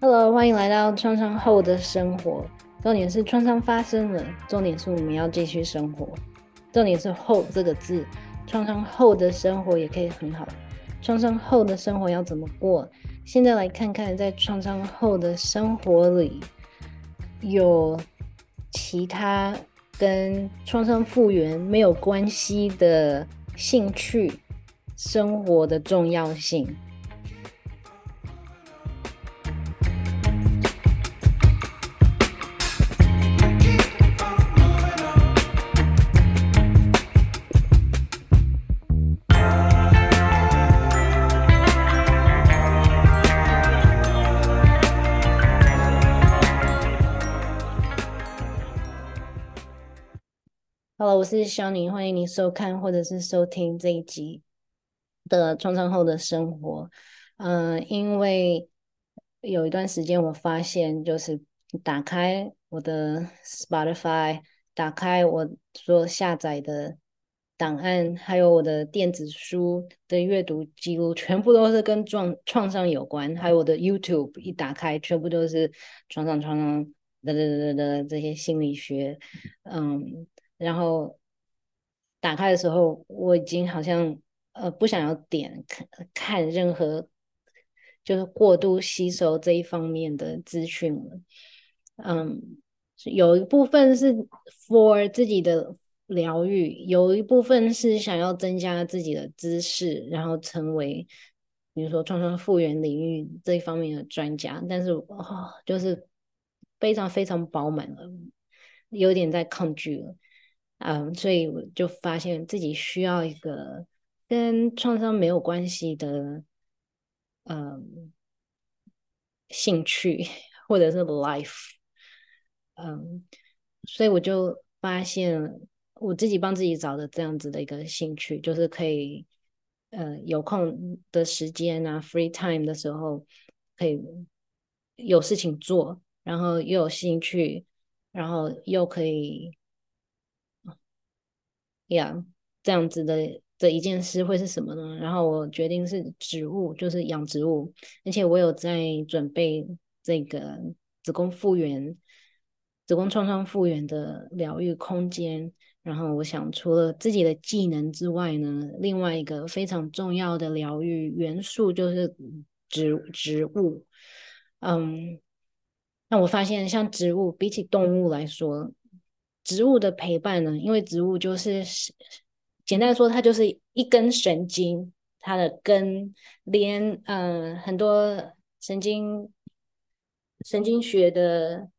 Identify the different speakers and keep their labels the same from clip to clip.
Speaker 1: Hello，欢迎来到创伤后的生活。重点是创伤发生了，重点是我们要继续生活。重点是“后”这个字，创伤后的生活也可以很好。创伤后的生活要怎么过？现在来看看，在创伤后的生活里，有其他跟创伤复原没有关系的兴趣，生活的重要性。我是小宁，欢迎你收看或者是收听这一集的创伤后的生活。嗯、因为有一段时间我发现，就是打开我的 Spotify，打开我所下载的档案，还有我的电子书的阅读记录，全部都是跟创创伤有关。还有我的 YouTube 一打开，全部都是创伤、创伤的的的的这些心理学，嗯。然后打开的时候，我已经好像呃不想要点看看任何，就是过度吸收这一方面的资讯了。嗯，有一部分是 for 自己的疗愈，有一部分是想要增加自己的知识，然后成为比如说创伤复原领域这一方面的专家。但是哦，就是非常非常饱满了，有点在抗拒了。嗯，所以我就发现自己需要一个跟创伤没有关系的，嗯，兴趣或者是 life，嗯，所以我就发现我自己帮自己找的这样子的一个兴趣，就是可以，呃，有空的时间啊，free time 的时候，可以有事情做，然后又有兴趣，然后又可以。呀，yeah, 这样子的的一件事会是什么呢？然后我决定是植物，就是养植物，而且我有在准备这个子宫复原、子宫创伤复原的疗愈空间。然后我想，除了自己的技能之外呢，另外一个非常重要的疗愈元素就是植植物。嗯，那我发现，像植物比起动物来说。植物的陪伴呢？因为植物就是简单说，它就是一根神经，它的根连嗯、呃、很多神经神经学的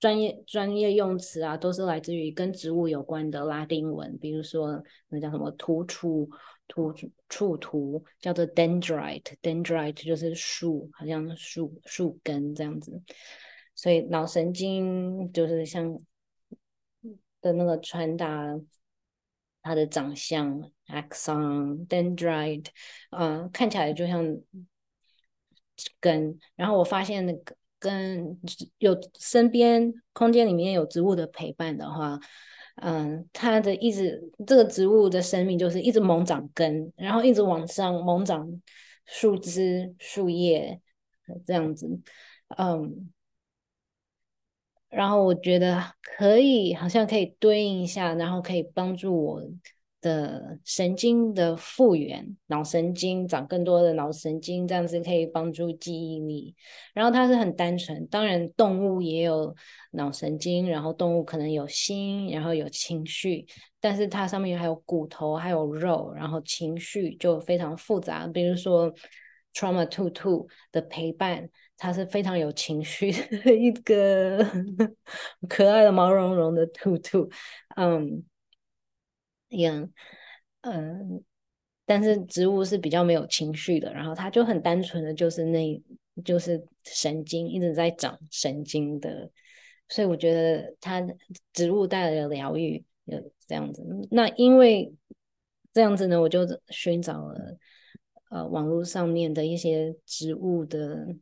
Speaker 1: 专业专业用词啊，都是来自于跟植物有关的拉丁文，比如说那叫什么突触突触突叫做 dendrite，dendrite 就是树，好像树树根这样子，所以脑神经就是像。的那个穿搭，他的长相，axon dendrite，嗯，看起来就像根。然后我发现，那个跟有身边空间里面有植物的陪伴的话，嗯，它的一直这个植物的生命就是一直猛长根，然后一直往上猛长树枝、树叶这样子，嗯。然后我觉得可以，好像可以对应一下，然后可以帮助我的神经的复原，脑神经长更多的脑神经，这样子可以帮助记忆力。然后它是很单纯，当然动物也有脑神经，然后动物可能有心，然后有情绪，但是它上面还有骨头，还有肉，然后情绪就非常复杂。比如说 Trauma Two Two 的陪伴。它是非常有情绪的一个 可爱的毛茸茸的兔兔，嗯，一样，嗯，但是植物是比较没有情绪的，然后它就很单纯的就是那，就是神经一直在长神经的，所以我觉得它植物带来的疗愈有这样子。那因为这样子呢，我就寻找了呃网络上面的一些植物的。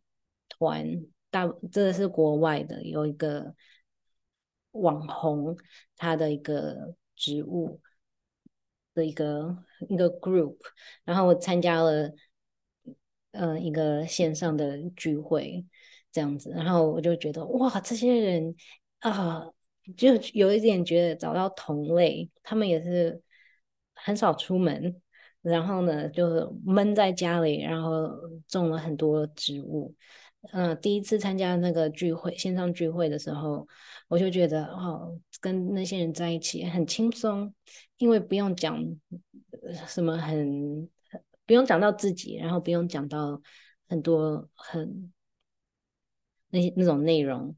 Speaker 1: 团大，这个是国外的，有一个网红，他的一个植物的一个一个 group，然后我参加了，呃，一个线上的聚会，这样子，然后我就觉得哇，这些人啊，就有一点觉得找到同类，他们也是很少出门，然后呢，就闷在家里，然后种了很多植物。嗯、第一次参加那个聚会，线上聚会的时候，我就觉得哦，跟那些人在一起很轻松，因为不用讲什么很，不用讲到自己，然后不用讲到很多很那些那种内容，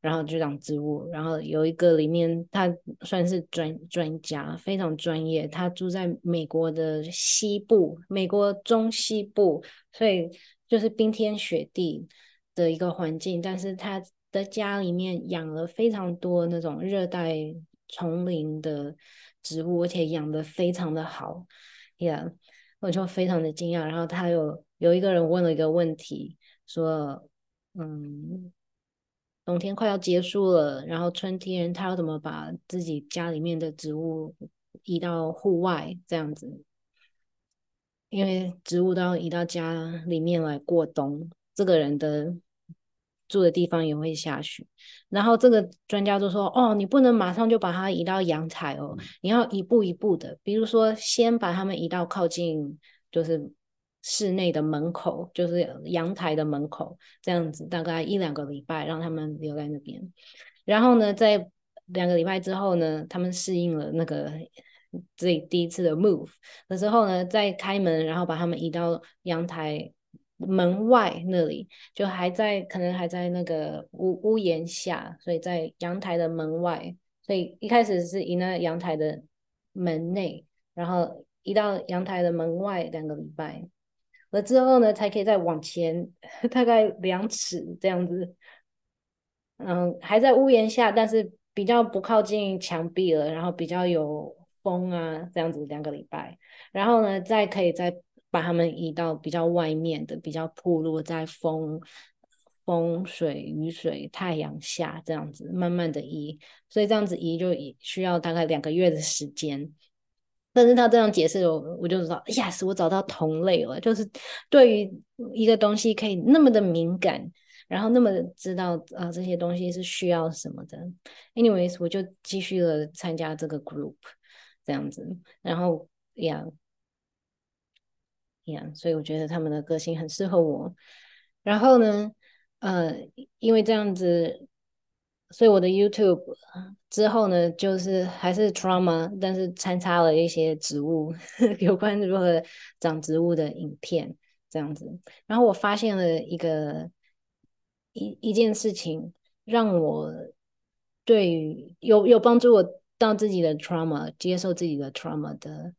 Speaker 1: 然后就讲植物，然后有一个里面他算是专专家，非常专业，他住在美国的西部，美国中西部，所以就是冰天雪地。的一个环境，但是他的家里面养了非常多那种热带丛林的植物，而且养得非常的好，Yeah，我就非常的惊讶。然后他有有一个人问了一个问题，说，嗯，冬天快要结束了，然后春天他要怎么把自己家里面的植物移到户外这样子？因为植物都要移到家里面来过冬，这个人的。住的地方也会下雪，然后这个专家就说：“哦，你不能马上就把它移到阳台哦，你要一步一步的，比如说先把它们移到靠近就是室内的门口，就是阳台的门口，这样子大概一两个礼拜让他们留在那边，然后呢，在两个礼拜之后呢，他们适应了那个自己第一次的 move 的时候呢，再开门，然后把他们移到阳台。”门外那里就还在，可能还在那个屋屋檐下，所以在阳台的门外。所以一开始是移到阳台的门内，然后移到阳台的门外两个礼拜，了之后呢，才可以再往前 大概两尺这样子。嗯，还在屋檐下，但是比较不靠近墙壁了，然后比较有风啊，这样子两个礼拜，然后呢，再可以再。把它们移到比较外面的、比较暴露在风、风水、雨水、太阳下这样子，慢慢的移。所以这样子移就需要大概两个月的时间。但是他这样解释，我我就知道，yes，我找到同类了。就是对于一个东西可以那么的敏感，然后那么的知道啊、这些东西是需要什么的。Anyways，我就继续了参加这个 group 这样子，然后呀。所以我觉得他们的个性很适合我。然后呢，呃，因为这样子，所以我的 YouTube 之后呢，就是还是 trauma，但是参差了一些植物，有关如何长植物的影片这样子。然后我发现了一个一一件事情，让我对于有有帮助我到自己的 trauma，接受自己的 trauma 的。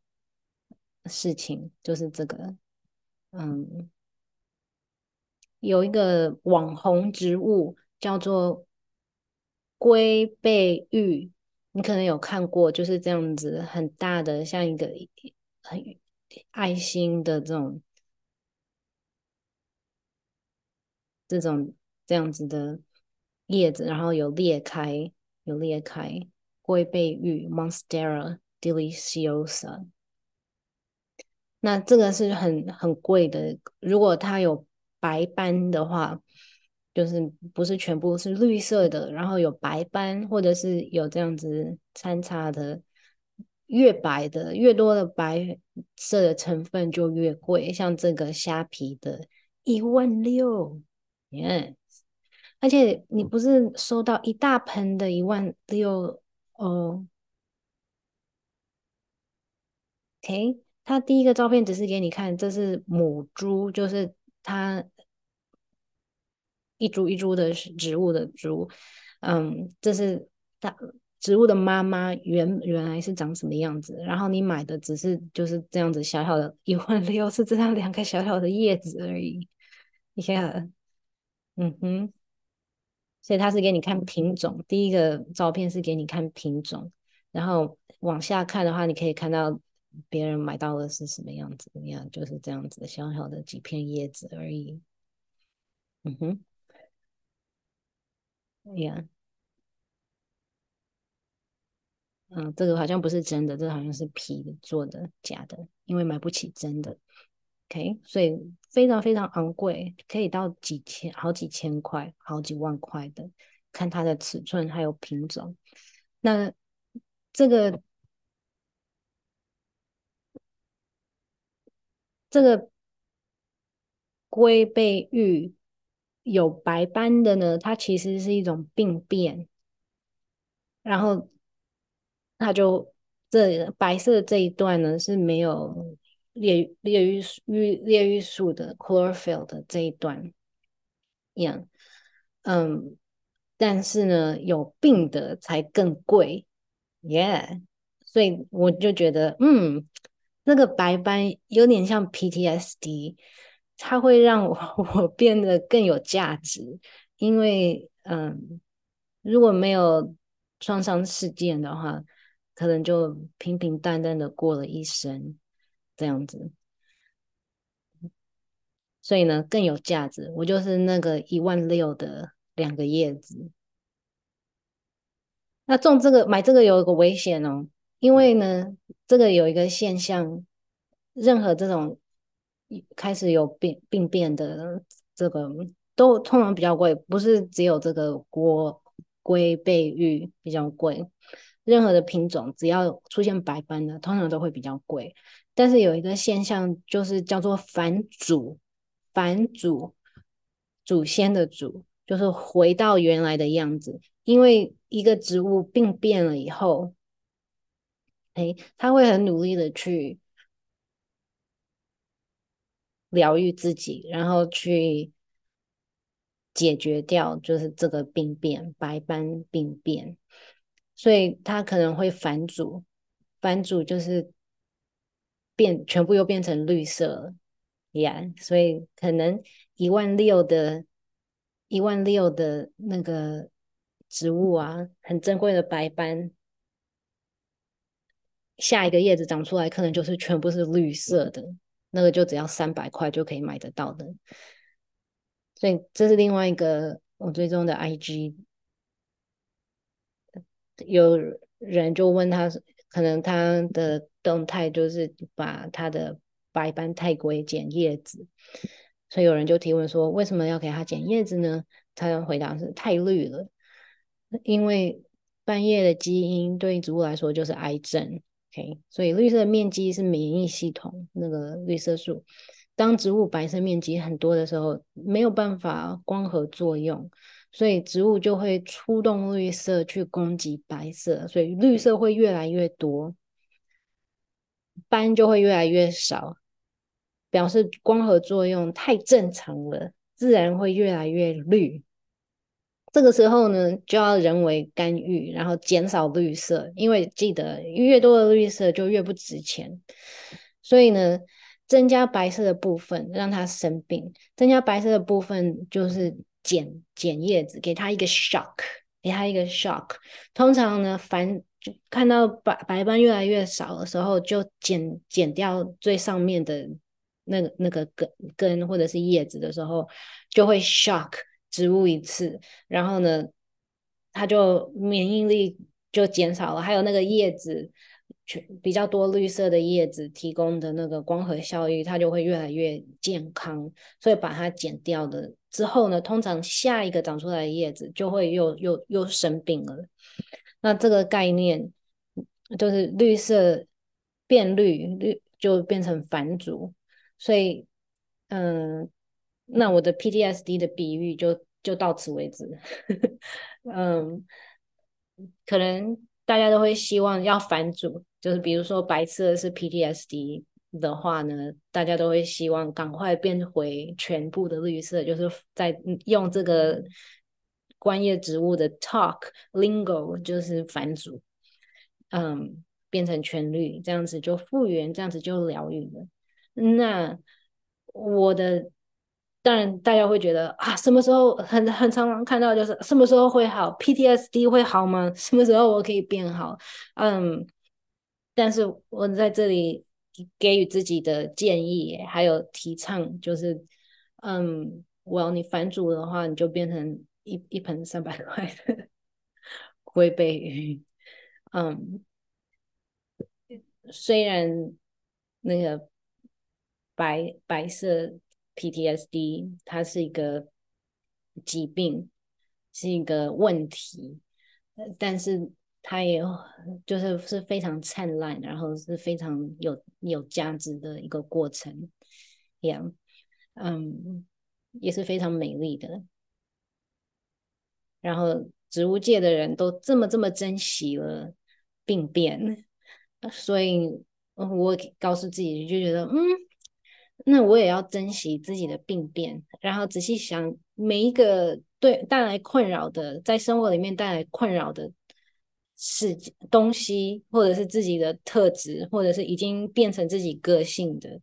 Speaker 1: 事情就是这个，嗯，有一个网红植物叫做龟背玉，你可能有看过，就是这样子很大的，像一个很爱心的这种这种这样子的叶子，然后有裂开，有裂开，龟背玉 （Monstera deliciosa）。那这个是很很贵的，如果它有白斑的话，就是不是全部是绿色的，然后有白斑或者是有这样子参差的，越白的越多的白色的成分就越贵。像这个虾皮的一万六，yes，而且你不是收到一大盆的一万六哦，OK。他第一个照片只是给你看，这是母株，就是它一株一株的植物的株，嗯，这是它植物的妈妈原原来是长什么样子，然后你买的只是就是这样子小小的一万六，是这样两个小小的叶子而已，你看，嗯哼，所以他是给你看品种，第一个照片是给你看品种，然后往下看的话，你可以看到。别人买到的是什么样子？一样就是这样子，小小的几片叶子而已。嗯哼，呀，嗯，这个好像不是真的，这个好像是皮的做的，假的，因为买不起真的。OK，所以非常非常昂贵，可以到几千、好几千块、好几万块的，看它的尺寸还有品种。那这个这个龟背玉有白斑的呢，它其实是一种病变，然后它就这白色这一段呢是没有。列列玉玉列玉树的 chlorophyll 的这一段一样，嗯，但是呢，有病的才更贵，yeah，所以我就觉得，嗯，那个白斑有点像 PTSD，它会让我 我变得更有价值，因为嗯，如果没有创伤事件的话，可能就平平淡淡的过了一生。这样子，所以呢，更有价值。我就是那个一万六的两个叶子。那种这个买这个有一个危险哦，因为呢，这个有一个现象，任何这种开始有病病变的这个都通常比较贵，不是只有这个龟龟背玉比较贵。任何的品种只要出现白斑的，通常都会比较贵。但是有一个现象，就是叫做返祖，返祖，祖先的祖，就是回到原来的样子。因为一个植物病变了以后，哎，他会很努力的去疗愈自己，然后去解决掉，就是这个病变，白斑病变。所以他可能会返祖，返祖就是变全部又变成绿色了，Yeah，所以可能一万六的，一万六的那个植物啊，很珍贵的白斑，下一个叶子长出来，可能就是全部是绿色的，那个就只要三百块就可以买得到的。所以这是另外一个我追踪的 IG。有人就问他，可能他的动态就是把他的白斑太龟剪叶子，所以有人就提问说，为什么要给他剪叶子呢？他的回答是太绿了，因为斑叶的基因对于植物来说就是癌症。OK，所以绿色面积是免疫系统那个绿色素，当植物白色面积很多的时候，没有办法光合作用。所以植物就会出动绿色去攻击白色，所以绿色会越来越多，斑就会越来越少，表示光合作用太正常了，自然会越来越绿。这个时候呢，就要人为干预，然后减少绿色，因为记得越多的绿色就越不值钱，所以呢，增加白色的部分让它生病，增加白色的部分就是。剪剪叶子，给它一个 shock，给它一个 shock。通常呢，繁就看到白白斑越来越少的时候，就剪剪掉最上面的那个那个根根或者是叶子的时候，就会 shock 植物一次，然后呢，它就免疫力就减少了，还有那个叶子。比较多绿色的叶子提供的那个光合效益，它就会越来越健康。所以把它剪掉的之后呢，通常下一个长出来的叶子就会又又又生病了。那这个概念就是绿色变绿，绿就变成返祖。所以，嗯，那我的 PTSD 的比喻就就到此为止。嗯，可能大家都会希望要返祖。就是比如说白色是 PTSD 的话呢，大家都会希望赶快变回全部的绿色，就是在用这个观叶植物的 talk lingo，就是返祖，嗯，变成全绿，这样子就复原，这样子就疗愈了。那我的当然大家会觉得啊，什么时候很很常常看到就是什么时候会好？PTSD 会好吗？什么时候我可以变好？嗯。但是我在这里给予自己的建议，还有提倡，就是，嗯，我要你返祖的话，你就变成一一盆三百块的 龟背鱼。嗯，虽然那个白白色 PTSD，它是一个疾病，是一个问题，但是它也就是是非常灿烂，然后是非常有有价值的一个过程，一样，嗯，也是非常美丽的。然后植物界的人都这么这么珍惜了病变，所以我告诉自己就觉得，嗯，那我也要珍惜自己的病变。然后仔细想，每一个对带来困扰的，在生活里面带来困扰的事东西，或者是自己的特质，或者是已经变成自己个性的，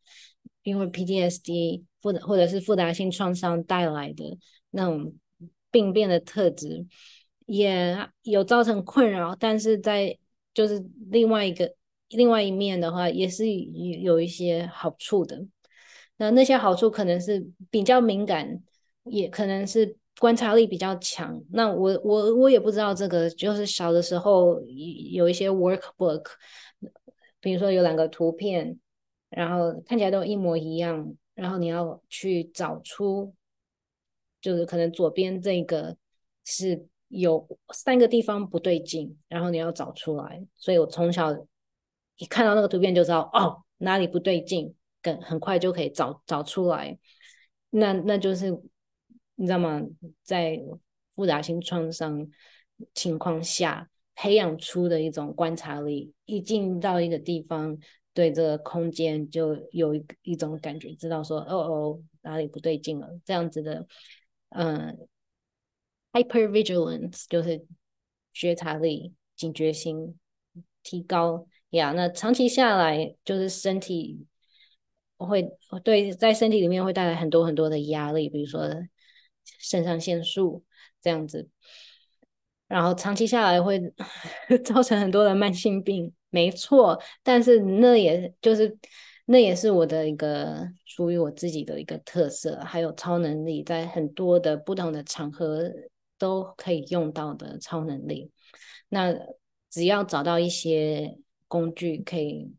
Speaker 1: 因为 PTSD 或者或者是复杂性创伤带来的那种。病变的特质也有造成困扰，但是在就是另外一个另外一面的话，也是有一些好处的。那那些好处可能是比较敏感，也可能是观察力比较强。那我我我也不知道这个，就是小的时候有一些 workbook，比如说有两个图片，然后看起来都一模一样，然后你要去找出。就是可能左边这个是有三个地方不对劲，然后你要找出来。所以我从小一看到那个图片就知道哦，哪里不对劲，很快就可以找找出来。那那就是你知道吗？在复杂性创伤情况下培养出的一种观察力，一进到一个地方，对这个空间就有一一种感觉，知道说哦哦哪里不对劲了，这样子的。嗯，hypervigilance 就是觉察力、警觉性提高呀。那长期下来，就是身体会对在身体里面会带来很多很多的压力，比如说肾上腺素这样子。然后长期下来会 造成很多的慢性病，没错。但是那也就是。那也是我的一个属于我自己的一个特色，还有超能力，在很多的不同的场合都可以用到的超能力。那只要找到一些工具，可以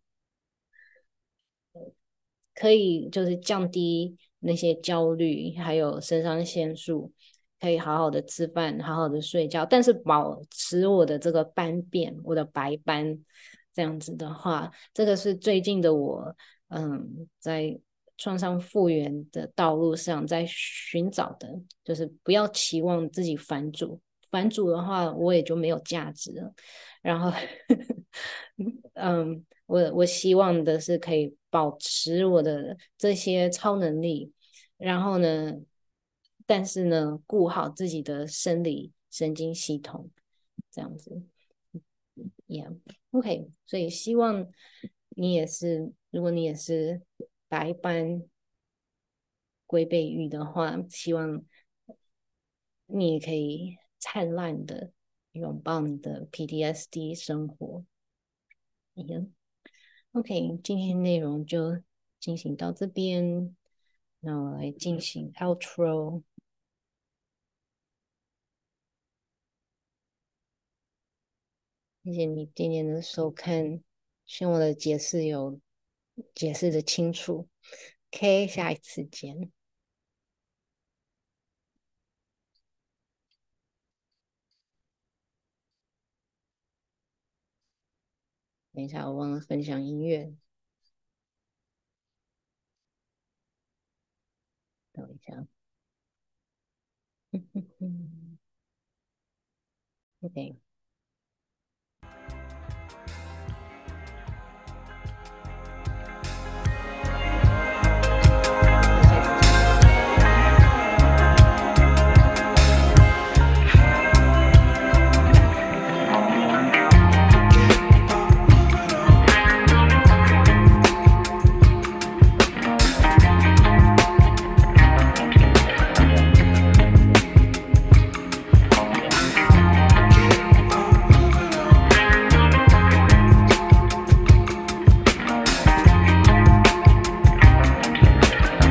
Speaker 1: 可以就是降低那些焦虑，还有肾上腺素，可以好好的吃饭，好好的睡觉，但是保持我的这个斑变，我的白斑，这样子的话，这个是最近的我。嗯，在创伤复原的道路上，在寻找的，就是不要期望自己返主，返主的话，我也就没有价值了。然后，嗯，我我希望的是可以保持我的这些超能力，然后呢，但是呢，顾好自己的生理神经系统，这样子，Yeah，OK，所以希望你也是。如果你也是白斑龟背芋的话，希望你也可以灿烂的拥抱你的 PTSD 生活。OK，今天内容就进行到这边，那我来进行 outro。谢谢你今天的收看，希望我的解释有。解释的清楚，OK，下一次见。等一下，我忘了分享音乐。等一下，OK。